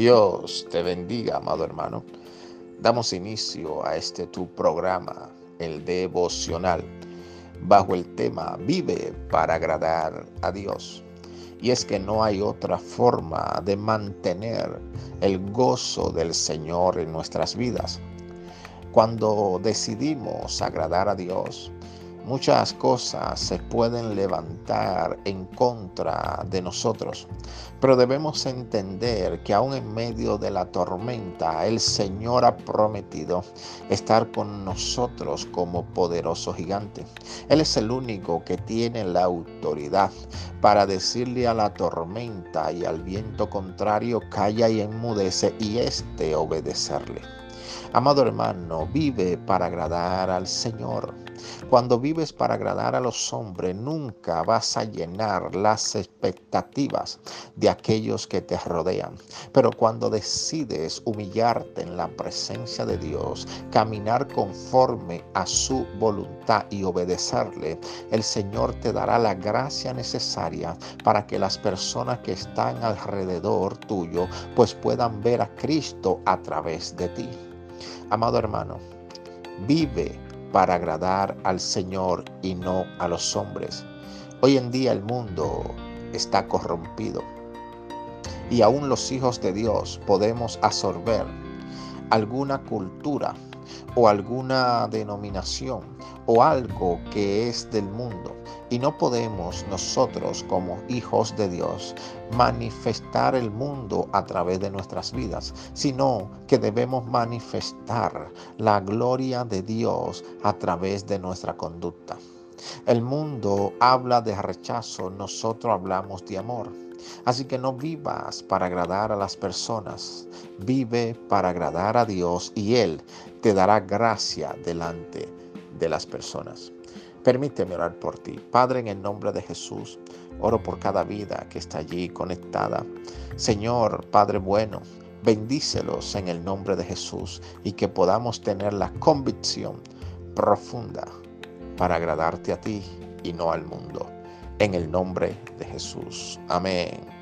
Dios te bendiga, amado hermano. Damos inicio a este tu programa, el devocional, bajo el tema Vive para agradar a Dios. Y es que no hay otra forma de mantener el gozo del Señor en nuestras vidas. Cuando decidimos agradar a Dios, Muchas cosas se pueden levantar en contra de nosotros, pero debemos entender que aún en medio de la tormenta, el Señor ha prometido estar con nosotros como poderoso gigante. Él es el único que tiene la autoridad para decirle a la tormenta y al viento contrario, calla y enmudece, y éste obedecerle. Amado hermano, vive para agradar al Señor. Cuando vives para agradar a los hombres, nunca vas a llenar las expectativas de aquellos que te rodean. Pero cuando decides humillarte en la presencia de Dios, caminar conforme a su voluntad y obedecerle, el Señor te dará la gracia necesaria para que las personas que están alrededor tuyo pues puedan ver a Cristo a través de ti. Amado hermano, vive para agradar al Señor y no a los hombres. Hoy en día el mundo está corrompido y aún los hijos de Dios podemos absorber alguna cultura o alguna denominación o algo que es del mundo y no podemos nosotros como hijos de Dios manifestar el mundo a través de nuestras vidas, sino que debemos manifestar la gloria de Dios a través de nuestra conducta. El mundo habla de rechazo, nosotros hablamos de amor. Así que no vivas para agradar a las personas, vive para agradar a Dios y Él te dará gracia delante de las personas. Permíteme orar por ti. Padre, en el nombre de Jesús, oro por cada vida que está allí conectada. Señor, Padre bueno, bendícelos en el nombre de Jesús y que podamos tener la convicción profunda para agradarte a ti y no al mundo. En el nombre de Jesús. Amén.